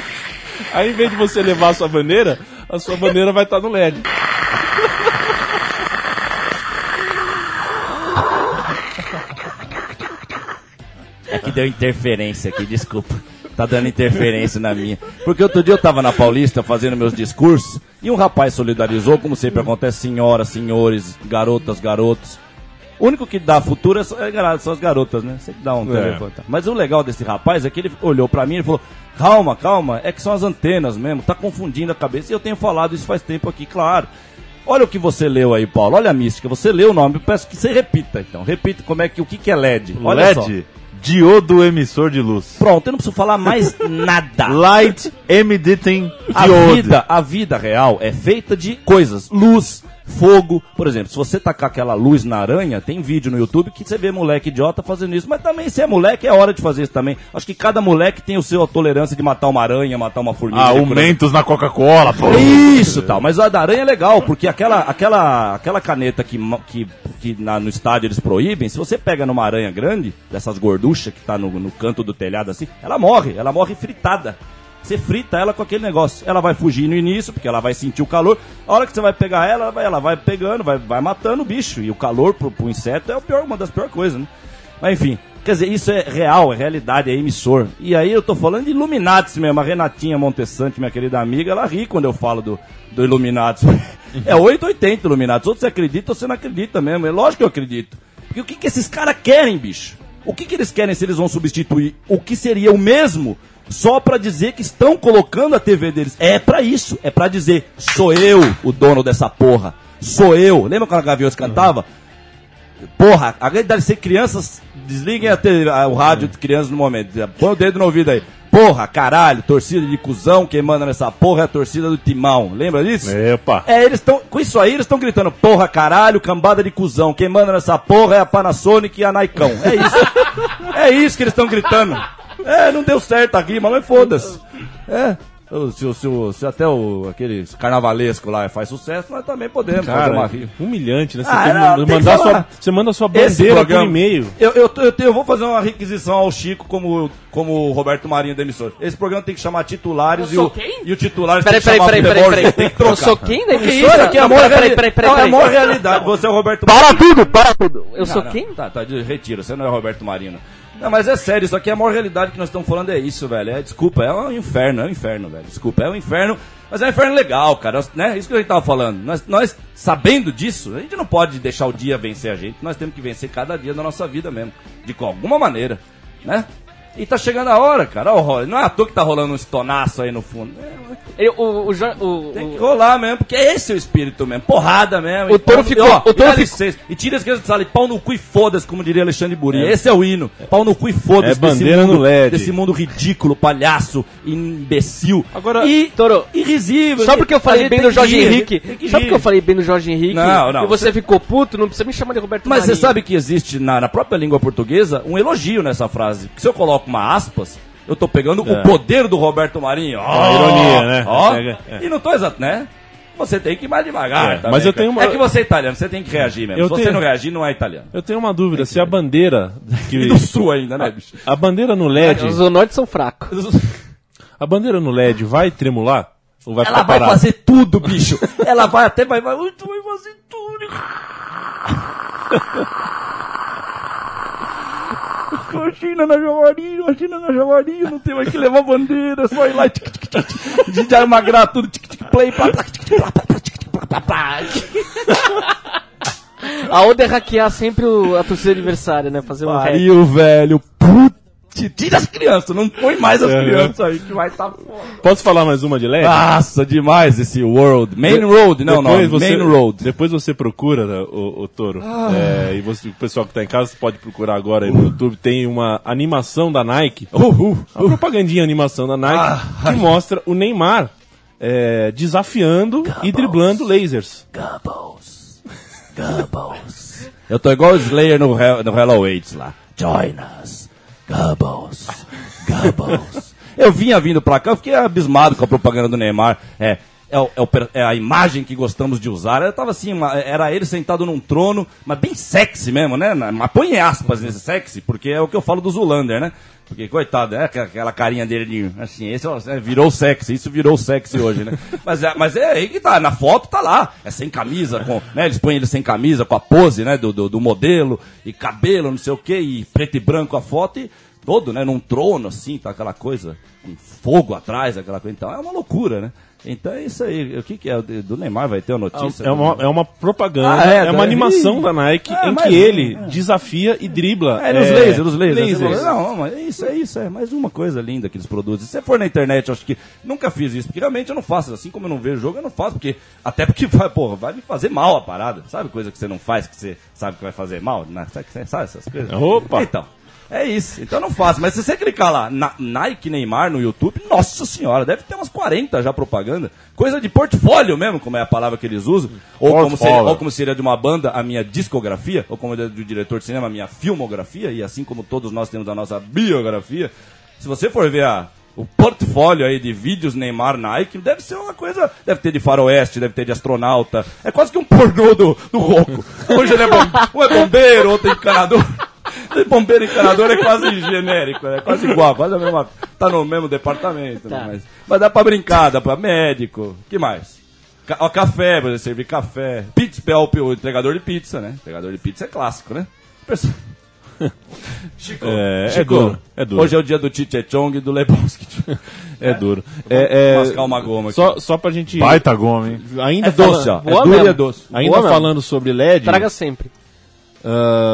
Aí em vez de você levar a sua bandeira, a sua bandeira vai estar no LED. É que deu interferência aqui, desculpa. Tá dando interferência na minha. Porque outro dia eu tava na Paulista fazendo meus discursos e um rapaz solidarizou, como sempre acontece, senhoras, senhores, garotas, garotos. O único que dá futuro é só- é são as garotas, né? Que dá um É. telefone. tá. Mas o legal desse rapaz é que ele olhou pra mim e falou: Calma, calma, é que são as antenas mesmo, tá confundindo a cabeça. E eu tenho falado isso faz tempo aqui, claro. Olha o que você leu aí, Paulo. Olha a mística. Você leu o nome. Eu peço que você repita, então. Repita como é que o que, que é LED. Olha só. LED. Diodo emissor de luz. Pronto, eu não preciso falar mais nada. Light emitting A diode. vida, a vida real é feita de coisas. Luz, fogo. Por exemplo, se você tacar aquela luz na aranha, tem vídeo no YouTube que você vê moleque idiota fazendo isso. Mas também, se é moleque, é hora de fazer isso também. Acho que cada moleque tem o seu a tolerância de matar uma aranha, matar uma formiga. Ah, por o exemplo. Mentos na Coca-Cola, pô. Isso, tal. Mas a da aranha é legal, porque aquela, aquela, aquela caneta que, que, que na- no estádio eles proíbem, se você pega numa aranha grande, dessas gorduchas que tá no, no canto do telhado assim, ela morre, ela morre fritada. Você frita ela com aquele negócio. Ela vai fugir no início, porque ela vai sentir o calor. A hora que você vai pegar ela, ela vai, ela vai pegando, vai, vai matando o bicho. E o calor pro, pro inseto é o pior, uma das piores coisas, né? Mas enfim, quer dizer, isso é real, é realidade, é emissor. E aí eu tô falando de Illuminati mesmo. A Renatinha Montessante, minha querida amiga, ela ri quando eu falo do, do é 880 Illuminati. Ou você acredita ou você não acredita mesmo. É lógico que eu acredito. Porque o que, que esses caras querem, bicho? O que, que eles querem se eles vão substituir o que seria o mesmo só pra dizer que estão colocando a TV deles? É pra isso, é pra dizer, sou eu o dono dessa porra. Sou eu. Lembra quando a Gaviões cantava? Porra, a deve ser crianças, desliguem a te- a- o rádio de crianças no momento. Põe o dedo no ouvido aí. Porra, caralho, torcida de cuzão, quem manda nessa porra é a torcida do Timão. Lembra disso? Epa. É, eles estão. Com isso aí, eles estão gritando, porra, caralho, cambada de cuzão. Quem manda nessa porra é a Panasonic e a Naicão. É isso. é isso que eles estão gritando. É, não deu certo a rima, mas foda-se. É. o- Se, o- se, o- se até o aquele carnavalesco lá faz sucesso, nós também podemos fazer uma Cara, rima. humilhante, né? Você, Ah, não, mandar falar. sua, você manda sua bandeira por programa- e-mail. Eu, eu, eu, eu vou fazer uma requisição ao Chico como, como o Roberto Marinho da emissora. Esse programa tem que chamar titulares Eu e sou o, quem? e o titulares Peraí, tem que peraí, chamar peraí, peraí, peraí. Tem que Eu sou quem da Que isso? emissora? Aqui é a maior peraí, reali- peraí, peraí, Não, é a peraí. maior realidade. Você é o Roberto Para tudo, para tudo. Eu sou não, quem? Não. Tá, tá, de retiro. Você não é Roberto Marino. Não, mas é sério, isso aqui é a maior realidade que nós estamos falando, é isso, velho. É, desculpa, é um inferno, é um inferno, velho. Desculpa, é um inferno, mas é um inferno legal, cara. Né? Isso que a gente tava falando. Nós, nós, sabendo disso, a gente não pode deixar o dia vencer a gente. Nós temos que vencer cada dia da nossa vida mesmo. De alguma maneira, né? E tá chegando a hora, cara. Ó, o Roy, não é à toa que tá rolando um estonaço aí no fundo. É, o, o, o- tem que rolar mesmo, porque esse é o espírito mesmo. Porrada mesmo. O touro ficou- ó, o touro e ficou-. E tira as crianças de sala e pau no cu e foda-se, como diria Alexandre Burinha. Esse é o hino. Pau no cu e foda-se. É bandeira mundo, no LED. Desse mundo ridículo, palhaço, imbecil. Agora, e Toro, irrisível. Só porque eu falei bem do que Jorge Henrique. que Só porque eu falei bem do Jorge Henrique Não, não, e você você- ficou puto, não precisa me chamar de Roberto Mas você sabe que existe na, na própria língua portuguesa um elogio nessa frase. Porque se eu coloco uma aspas, eu tô pegando o poder do Roberto Marinho. Ó, ironia, né? Ó, é. E não tô exato, né? Você tem que ir mais devagar. É, também, mas eu tenho uma- É que você é italiano, você tem que reagir mesmo. Eu Se você tenho- não reagir, não é italiano. Eu tenho uma dúvida, se a bandeira que E do sul ainda, né, bicho? a bandeira no LED, Os do norte são fracos. a bandeira no LED vai tremular ou vai Ela ficar vai parada? fazer tudo, bicho. Ela vai até, vai, vai, vai fazer tudo. China na Javarinho, China na Javarinho, não tem mais que levar bandeira, só ir lá tic, tic, tic, tic, de almagrar tudo. tic, tic, play pra... A onda é hackear sempre o- a torcida adversária, né? Fazer um. Pariu, velho. Tira as crianças, não põe mais as É. crianças aí, que vai estar tá foda. Posso falar mais uma de LED? Nossa, demais esse World. Main Road, não, não, você- Main Road. Depois você procura, né, o, o Toro. Ah. É, e você- o pessoal que tá em casa pode procurar agora aí no YouTube. Tem uma animação da Nike. Uhul. Uma propagandinha animação da Nike Ah. que mostra o Neymar é, desafiando e driblando lasers. Gubbles. Gubbles. Eu tô igual o Slayer no, Hell- no Hello Aids lá. Join us. Gubbles. Gubbles. Eu vinha vindo pra cá, eu fiquei abismado com a propaganda do Neymar. É, é, o- é é a imagem que gostamos de usar. Eu tava assim, uma- era ele sentado num trono, mas bem sexy mesmo, né? Mas põe aspas nesse sexy, porque é o que eu falo do Zulander, né? Porque, coitado, é aquela- carinha dele de, assim, esse é, virou sexy, isso virou sexy hoje, né? Mas é, mas é aí que tá, na foto tá lá, é sem camisa, com, né? Eles põem ele sem camisa, com a pose, né, do, do, do modelo, e cabelo, não sei o que, e preto e branco a foto, e todo, né, num trono, assim, tá aquela coisa, com fogo atrás, aquela coisa, então é uma loucura, né? Então é isso aí, o que que é, do Neymar vai ter a notícia? É uma, é uma propaganda, Ah, é, é, uma animação da Nike Ah, em que ele desafia e dribla. É, nos é, lasers, os lasers. lasers. Não, mas é isso, é isso, é mais uma coisa linda que eles produzem. Se você for na internet, eu acho que nunca fiz isso, porque realmente eu não faço, assim como eu não vejo jogo, eu não faço, porque até porque vai, porra, vai me fazer mal a parada. Sabe coisa que você não faz, que você sabe que vai fazer mal? Né? Sabe, sabe essas coisas? Opa! Então, é isso. Então não faço. Mas se você clicar lá, na, Nike Neymar no YouTube, nossa senhora, deve ter umas 40 já propaganda. Coisa de portfólio mesmo, como é a palavra que eles usam. Ou como, seria, ou como seria de uma banda, a minha discografia. Ou como é do diretor de cinema, a minha filmografia. E assim como todos nós temos a nossa biografia. Se você for ver a, o portfólio aí de vídeos Neymar Nike, deve ser uma coisa. Deve ter de faroeste, deve ter de astronauta. É quase que um pornô do, do Roco. Hoje ele é, bom, um é bombeiro, outro é encanador. Bombeiro encanador é quase genérico, é quase igual, quase a mesma. Tá no mesmo departamento, né? Tá. mas, mas dá pra brincar, dá pra médico. que mais? Ca- ó, café, você servir café. Pizza, é o, entregador de pizza, né? Entregador de pizza é clássico, né? Perso- Chico, É, é Chico, duro, é duro. Hoje é o dia do Tite Chong e do Lebowski. É duro. É, é, mascar uma goma aqui. Só, só pra gente. Baita goma, hein? Ainda É doce, ó. É duro e mesmo. é doce. Ainda Boa mesmo. falando sobre LED, Traga sempre.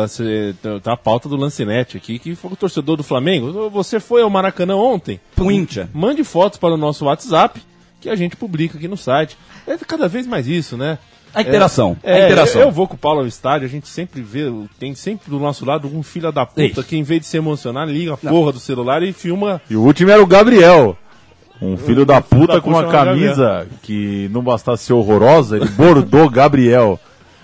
Cê- tá a pauta do Lancinete aqui, que foi o torcedor do Flamengo. Você foi ao Maracanã ontem? Puincha. Mande fotos para o nosso WhatsApp, que a gente publica aqui no site. É cada vez mais isso, né? A interação. É, a interação. Eu, eu vou com o Paulo ao estádio, a gente sempre vê, tem sempre do nosso lado um filho da puta Isso. que em vez de se emocionar, liga a porra do celular e filma. E o último era o Gabriel. Um filho da puta da com uma camisa que não bastasse ser horrorosa, ele bordou Gabriel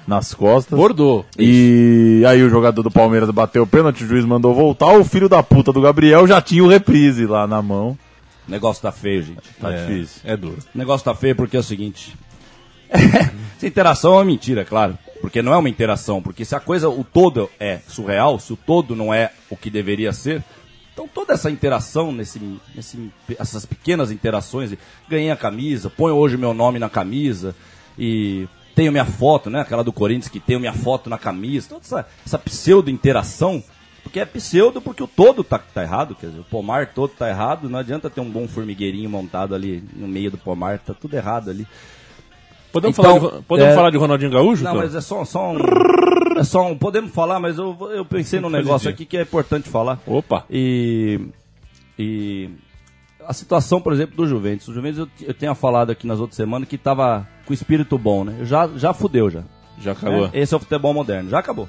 nas costas. Bordou. E aí o jogador do Palmeiras bateu o pênalti, o juiz mandou voltar, o filho da puta do Gabriel já tinha o reprise lá na mão. O negócio tá feio, gente. Tá é, difícil. É duro. O negócio tá feio porque é o seguinte. Essa interação é uma mentira, é claro. Porque não é uma interação. Porque se a coisa, o todo é surreal, se o todo não é o que deveria ser, então toda essa interação, nesse, nesse, essas pequenas interações, ganhei a camisa, ponho hoje meu nome na camisa e tenho minha foto, né? Aquela do Corinthians que tenho minha foto na camisa, toda essa, essa pseudo-interação. Porque é pseudo porque o todo tá, tá errado, quer dizer, o pomar todo tá errado, não adianta ter um bom formigueirinho montado ali no meio do pomar, tá tudo errado ali. Podemos, Então, falar, de, podemos é- falar de Ronaldinho Gaúcho? Não, mas é só, só um. É só um. Podemos falar, mas eu, eu pensei num negócio aqui que é importante falar. Opa. E. E. A situação, por exemplo, do Juventus. O Juventus eu, eu tinha falado aqui nas outras semanas que tava com espírito bom, né? Já, já fudeu já. Já acabou. né? Esse é o futebol moderno. Já acabou.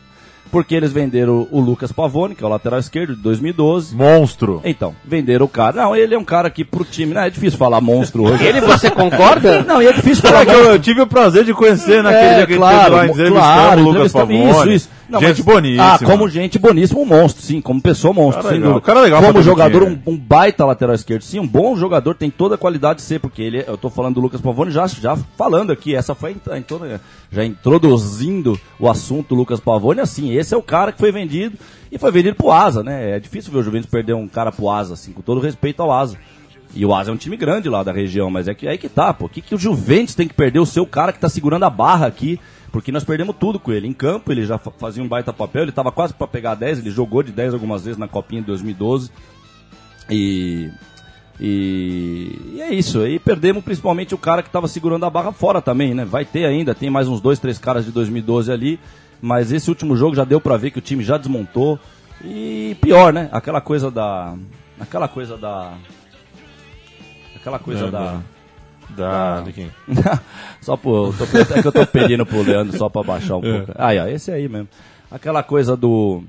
Porque eles venderam o Lucas Pavone, que é o lateral esquerdo, de 2012. Monstro. Então, venderam o cara. Não, ele é um cara que pro time. Não, é difícil falar monstro hoje. Ele, você concorda? Não, e é difícil falar. É que eu, eu tive o prazer de conhecer naquele dia que É, claro, ele teve lá claro, o Lucas Pavone. Isso, isso. Não, gente mas- boníssima. Ah, como gente boníssima, um monstro, sim, como pessoa monstro, Cara sem legal, cara legal como jogador, um, um baita lateral esquerdo, sim, um bom jogador, tem toda a qualidade de ser, porque ele, é- eu tô falando do Lucas Pavone já, já falando aqui, essa foi já introduzindo o assunto Lucas Pavone, assim, esse é o cara que foi vendido, e foi vendido pro Asa, né, é difícil ver o Juventus perder um cara pro Asa, assim, com todo respeito ao Asa. E o Asa é um time grande lá da região, mas é que é aí que tá, pô. O que, que o Juventus tem que perder o seu cara que tá segurando a barra aqui? Porque nós perdemos tudo com ele. Em campo, ele já fa- fazia um baita papel, ele tava quase para pegar 10, ele jogou de 10 algumas vezes na Copinha de 2012. E. E, e é isso. aí perdemos principalmente o cara que estava segurando a barra fora também, né? Vai ter ainda, tem mais uns dois, três caras de 2012 ali. Mas esse último jogo já deu pra ver que o time já desmontou. E pior, né? Aquela coisa da. Aquela coisa da. Aquela coisa É, da. Da, de quem? só por. Tô, é que eu tô pedindo pro Leandro só pra baixar um pouco. Aí, ó, esse aí mesmo. Aquela coisa do.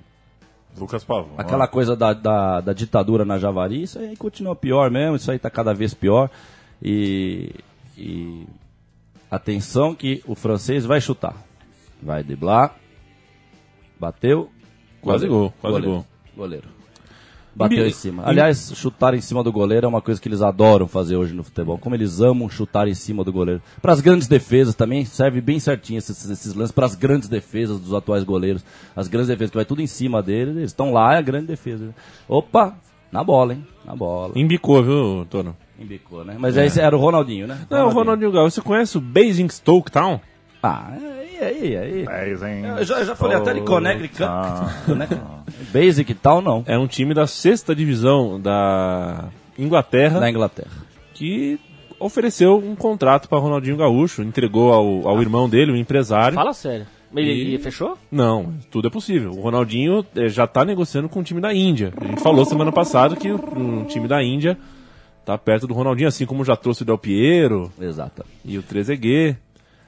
Lucas Pavão. Aquela coisa da, da, da ditadura na Javari, isso aí continua pior mesmo, isso aí tá cada vez pior. E. E. Atenção que o francês vai chutar. Vai driblar. Bateu. Quase gol, quase goleiro. gol. Goleiro. Bateu em cima. Aliás, chutar em cima do goleiro é uma coisa que eles adoram fazer hoje no futebol. Como eles amam chutar em cima do goleiro. Para as grandes defesas também serve bem certinho esses, esses lances para as grandes defesas dos atuais goleiros. As grandes defesas que vai tudo em cima deles, eles estão lá, é a grande defesa. Opa, na bola, hein? Na bola. Embicou, viu, Tono? Embicou, né? Mas esse era o Ronaldinho, né? Não, Ronaldinho Gaúcho, você conhece o Basingstoke Town? Ah, aí, aí, aí. Eu já, já falei até de Connecticut. Ah. Basic e tal, não. É um time da sexta divisão da Inglaterra Na Inglaterra. que ofereceu um contrato para Ronaldinho Gaúcho, entregou ao, ao irmão dele, um empresário. Fala sério. Ele, E- fechou? Não, tudo é possível. O Ronaldinho eh, já tá negociando com o time da Índia. A gente falou semana passada que o, o time da Índia tá perto do Ronaldinho, assim como já trouxe o Del Piero Exato. e o Trezeguet.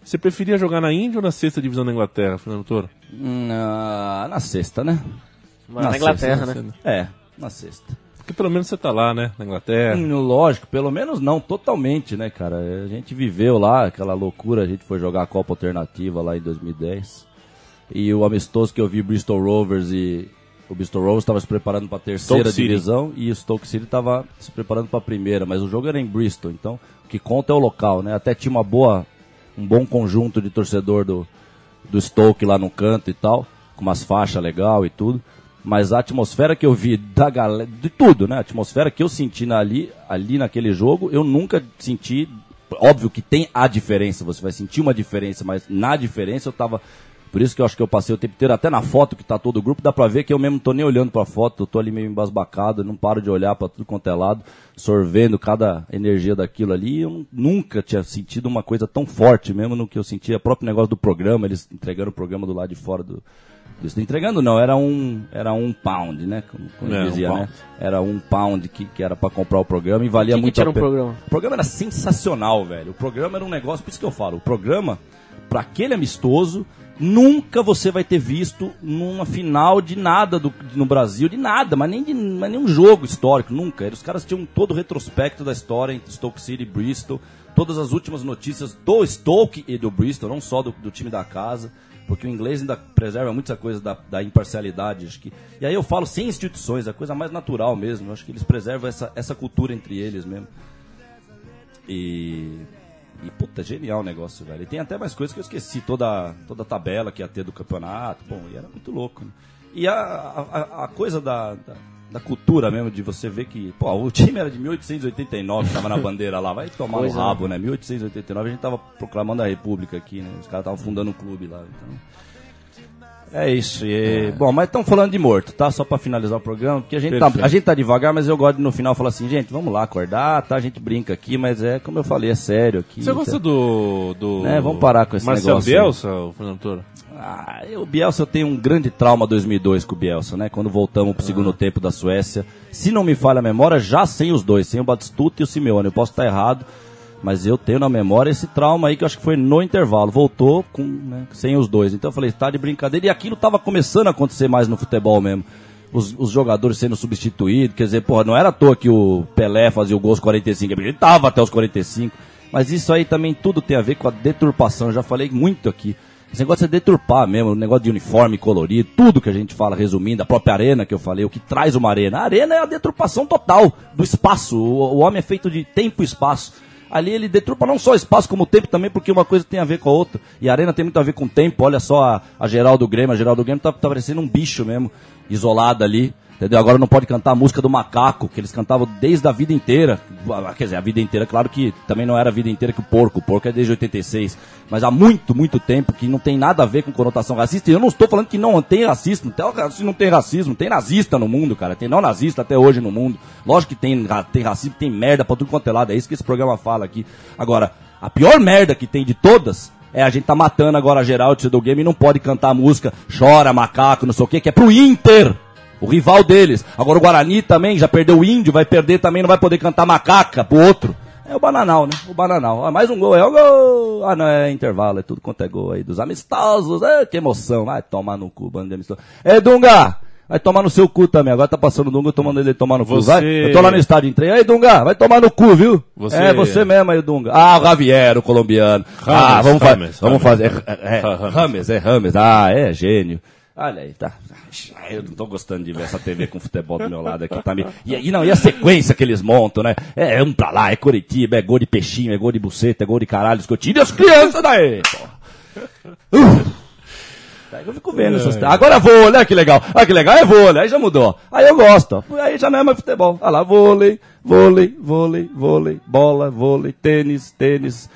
Você preferia jogar na Índia ou na sexta divisão da Inglaterra, Fernando Toro? Na, na sexta, né? Mas na Inglaterra, né? É, na sexta. Porque pelo menos você tá lá, né? Na Inglaterra. Hum, Lógico, pelo menos não totalmente, né, cara? A gente viveu lá aquela loucura, a gente foi jogar a Copa Alternativa lá em 2010. E o amistoso que eu vi Bristol Rovers e o Bristol Rovers estava se preparando para a terceira Stoke City. divisão e o Stoke City estava se preparando para a primeira, mas o jogo era em Bristol, então o que conta é o local, né? Até tinha uma boa um bom conjunto de torcedor do do Stoke lá no canto e tal, com umas faixas legal e tudo. Mas a atmosfera que eu vi da galera, de tudo, né? A atmosfera que eu senti na- ali, ali naquele jogo, eu nunca senti. Óbvio que tem a diferença, você vai sentir uma diferença, mas na diferença eu tava. Por isso que eu acho que eu passei o tempo inteiro, até na foto que tá todo o grupo, dá pra ver que eu mesmo não tô nem olhando pra foto, eu tô ali meio embasbacado, não paro de olhar pra tudo quanto é lado, sorvendo cada energia daquilo ali. Eu nu- nunca tinha sentido uma coisa tão forte mesmo no que eu senti, o próprio negócio do programa, eles entregando o programa do lado de fora do. Isso, entregando não, era um, era um pound, né? Como, como É, um dizia, pound. né? Era um pound que, que era pra comprar o programa e valia Que que muito tinha a pena. programa? O programa era sensacional, velho. O programa era um negócio, por isso que eu falo, o programa, pra aquele amistoso, nunca você vai ter visto numa final de nada do, no Brasil, de nada, mas nem de mas nenhum jogo histórico, nunca. Os caras tinham todo o retrospecto da história entre Stoke City e Bristol, todas as últimas notícias do Stoke e do Bristol, não só do, do time da casa. Porque o inglês ainda preserva muita coisa da, da imparcialidade. Acho que, e aí eu falo sem instituições, é a coisa mais natural mesmo. Acho que eles preservam essa, essa cultura entre eles mesmo. E. E puta, genial o negócio, velho. E tem até mais coisas que eu esqueci, toda, toda a tabela que ia ter do campeonato. Bom, e era muito louco. Né? E a, a, a coisa da, da, da cultura mesmo, de você ver que. Pô, o time era de 1889, tava na bandeira lá, vai tomar Pois no é. rabo, né? 1889 a gente tava proclamando a República aqui, né? Os caras estavam fundando um clube lá. Então. É isso. E, Bom, mas estão falando de morto, tá? Só pra finalizar o programa, porque a gente, tá, a gente tá devagar, mas eu gosto de no final falar assim, gente, vamos lá acordar, tá? A gente brinca aqui, mas é como eu falei, é sério aqui. Você gosta do. do É, vamos parar com esse Marcelo negócio aí. Bielsa, o Fernando Toro? Ah, eu, o Bielsa, eu tenho um grande trauma 2002 com o Bielsa, né? Quando voltamos pro segundo tempo da Suécia. Se não me falha a memória, já sem os dois, sem o Batistuta e o Simeone. Eu posso estar errado, mas eu tenho na memória esse trauma aí que eu acho que foi no intervalo. Voltou com, né, sem os dois. Então eu falei, tá de brincadeira. E aquilo tava começando a acontecer mais no futebol mesmo. Os, os jogadores sendo substituídos, quer dizer, porra, não era à toa que o Pelé fazia o gol aos 45, porque ele tava até os 45. Mas isso aí também tudo tem a ver com a deturpação. Eu já falei muito aqui. Esse negócio é deturpar mesmo, o negócio de uniforme colorido, tudo que a gente fala, resumindo, a própria arena que eu falei, o que traz uma arena. A arena é a deturpação total do espaço. O, o homem é feito de tempo e espaço. Ali ele deturpa não só espaço como o tempo também, porque uma coisa tem a ver com a outra. E a arena tem muito a ver com o tempo. Olha só a, a geral do Grêmio, a geral do Grêmio tá, tá parecendo um bicho mesmo, isolada ali. Entendeu? Agora não pode cantar a música do macaco, que eles cantavam desde a vida inteira. Quer dizer, a vida inteira, claro que também não era a vida inteira que o porco. O porco é desde 86. Mas há muito, muito tempo que não tem nada a ver com conotação racista. E eu não estou falando que não tem racismo. Tem, não tem racismo, tem nazista no mundo, cara. Tem não nazista até hoje no mundo. Lógico que tem, tem racismo, tem merda pra tudo quanto é lado. É isso que esse programa fala aqui. Agora, a pior merda que tem de todas é a gente tá matando agora a Geraldo do game e não pode cantar a música Chora, Macaco, não sei o que, que é pro Inter. O rival deles. Agora o Guarani também já perdeu o índio, vai perder também, não vai poder cantar macaca pro outro. É o Bananal, né? O Bananal. Ah, mais um gol, é o gol. Ah, não, é intervalo, é tudo quanto é gol aí. Dos amistosos, é, que emoção. Vai tomar no cu, bando de amistoso. É, Dunga, vai tomar no seu cu também. Agora tá passando o Dunga, eu tô mandando ele tomar no cu. Você- Vai, eu tô lá no estádio, entrei. Aí, Dunga, vai tomar no cu, viu? Você- É, você mesmo aí, Dunga. Ah, o Javier, o colombiano. ah, Rames, vamos, fa Rames, vamos Rames, fazer. É, é, Rames. Rames, é Rames. Ah, é gênio. Olha aí, tá. Eu não tô gostando de ver essa TV com futebol do meu lado aqui, tá me... e, e não, e a sequência que eles montam, né? É, é um pra lá, é Curitiba, é gol de peixinho, é gol de buceta, é gol de caralho, escotilho, e as crianças daí, pô. Uh. Eu fico vendo essas... Agora vôlei, olha que legal. Olha que legal, é vôlei, aí já mudou. Aí eu gosto, aí já não é mais futebol. Olha lá, vôlei, vôlei, vôlei, vôlei, bola, vôlei, tênis, tênis...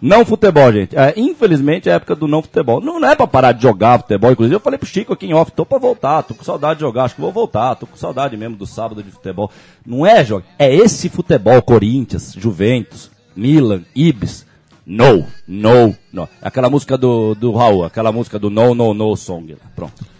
Não futebol, gente. É, infelizmente é a época do não futebol. Não, não é pra parar de jogar futebol. Inclusive, eu falei pro Chico aqui em off, tô pra voltar, tô com saudade de jogar, acho que vou voltar, tô com saudade mesmo do sábado de futebol. Não é jogo, é esse futebol, Corinthians, Juventus, Milan, Ibis. No, no, no. Aquela música do, do Raul, aquela música do No, No, No Song. Pronto.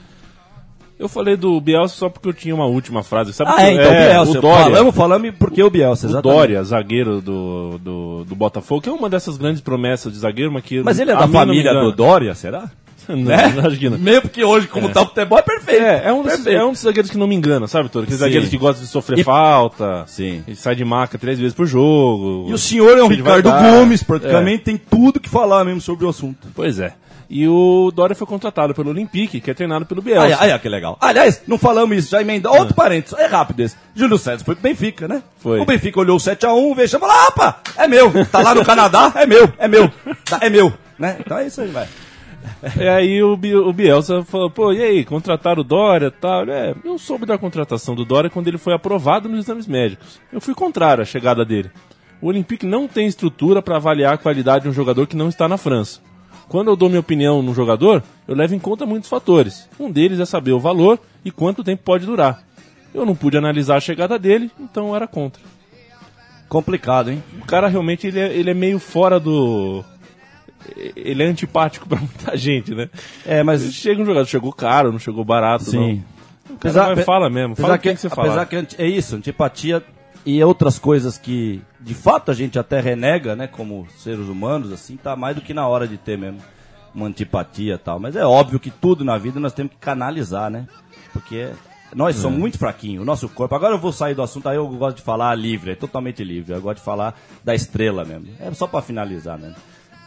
Eu falei do Bielsa só porque eu tinha uma última frase. Sabe Ah, que- é, então, Bielsa. O Dória, Falamos, falamos porque o Bielsa, o exatamente. Dória, zagueiro do, do, do Botafogo, que é uma dessas grandes promessas de zagueiro, mas que... Mas ele é a da não família do Dória, será? Não, Né? acho que não. Mesmo que hoje, como tá o futebol, é perfeito. É, é um, desses, Perfeito. é um desses zagueiros que não me engana, sabe, Toro? Aqueles Sim. zagueiros que gostam de sofrer E- falta. Sim. E sai de maca três vezes por jogo. E o senhor é um Ricardo. Gomes, praticamente tem tudo que falar mesmo sobre o assunto. Pois é. E o Dória foi contratado pelo Olympique, que é treinado pelo Bielsa. Aí, aí, que legal. Aliás, não falamos isso, já emenda. Outro parênteses, é rápido esse. Júlio César foi pro Benfica, né? Foi. O Benfica olhou o 7x1, veio chamou lá, opa, é meu. Tá lá no Canadá, é meu, é meu. Tá, é meu, né? Então é isso aí, vai. E aí o, o Bielsa falou, pô, e aí, contrataram o Dória e tal? É, eu soube da contratação do Dória quando ele foi aprovado nos exames médicos. Eu fui contrário à chegada dele. O Olympique não tem estrutura para avaliar a qualidade de um jogador que não está na França. Quando eu dou minha opinião num jogador, eu levo em conta muitos fatores. Um deles é saber o valor e quanto tempo pode durar. Eu não pude analisar a chegada dele, então eu era contra. Complicado, hein? O cara realmente ele é, ele é meio fora do. Ele é antipático pra muita gente, né? É, mas Chega um jogador, chegou caro, não chegou barato, Sim. não. O cara vai, fala mesmo, fala o que, que você apesar fala. que anti- é isso, antipatia e outras coisas que de fato a gente até renega, né, como seres humanos, assim, tá mais do que na hora de ter mesmo uma antipatia e tal. Mas é óbvio que tudo na vida nós temos que canalizar, né? Porque nós É. somos muito fraquinhos, o nosso corpo. Agora eu vou sair do assunto, aí eu gosto de falar livre, é totalmente livre. Eu gosto de falar da estrela mesmo. É só pra finalizar mesmo.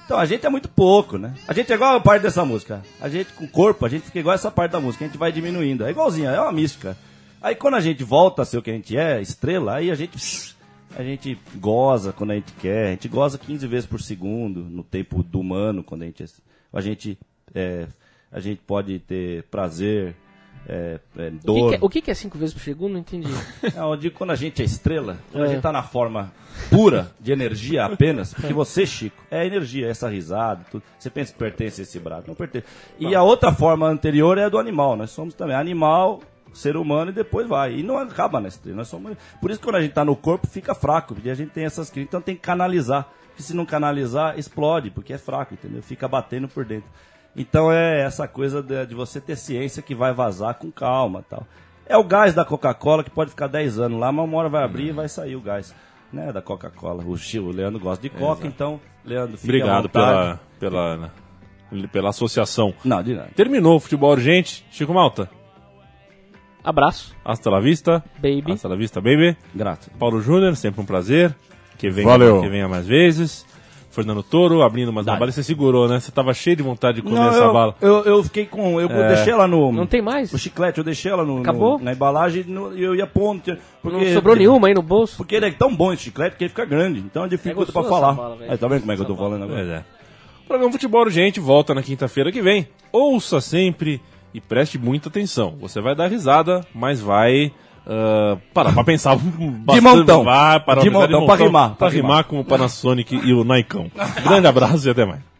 Então a gente é muito pouco, né? A gente é igual a parte dessa música. A gente com o corpo, a gente fica igual essa parte da música, a gente vai diminuindo. É igualzinho, é uma mística. Aí quando a gente volta a ser o que a gente é, estrela, aí a gente a gente goza quando a gente quer, a gente goza 15 vezes por segundo no tempo do humano, quando a gente a gente é, a gente pode ter prazer, é, é, O que, dor. que é, o que que é cinco vezes por segundo? Não entendi. É, digo quando a gente é estrela, quando a É. gente tá na forma pura de energia apenas, porque você, Chico, é energia, essa risada, tudo. Você pensa que pertence a esse braço, não pertence. E a outra forma anterior é a do animal, nós somos também animal, ser humano e depois vai. E não acaba na estrela, nós somos... Por isso que quando a gente tá no corpo fica fraco, porque a gente tem essas crises, então tem que canalizar. Porque se não canalizar, explode, porque é fraco, entendeu? Fica batendo por dentro. Então é essa coisa de, de você ter ciência que vai vazar com calma tal. É o gás da Coca-Cola que pode ficar 10 anos lá, mas uma hora vai abrir e vai sair o gás né, da Coca-Cola. O, o Leandro gosta de Coca, então, Leandro, à Obrigado pela, pela, pela associação. Não, de nada. Terminou o futebol urgente. Chico Malta, Abraço, hasta la vista. baby. Hasta la vista, baby. Grato. Paulo Júnior, sempre um prazer. Que venha, Valeu. que venha mais vezes. Fernando Toro, abrindo umas Dale. balas. Você segurou, né? Você tava cheio de vontade de comer Não, essa eu, bala. eu, eu fiquei com. Eu deixei ela no. Não tem mais? O chiclete, eu deixei ela no, no- Acabou? na embalagem no- e eu ia pondo. tinha- Porque, Não sobrou nenhuma aí no bolso? Porque ele é tão bom esse chiclete que ele fica grande. Então é dificulta É pra gostoso falar. bala. Aí, tá vendo como é que eu tô bala. falando agora? Pois é. O programa Futebol Urgente volta na quinta-feira que vem. Ouça sempre E preste muita atenção. Você vai dar risada, mas vai ah, parar pra pensar bastante. montão. Vai parar De pra pensar montão, pra rimar, Pra pra rimar com o Panasonic e o Nikon. Grande abraço e até mais.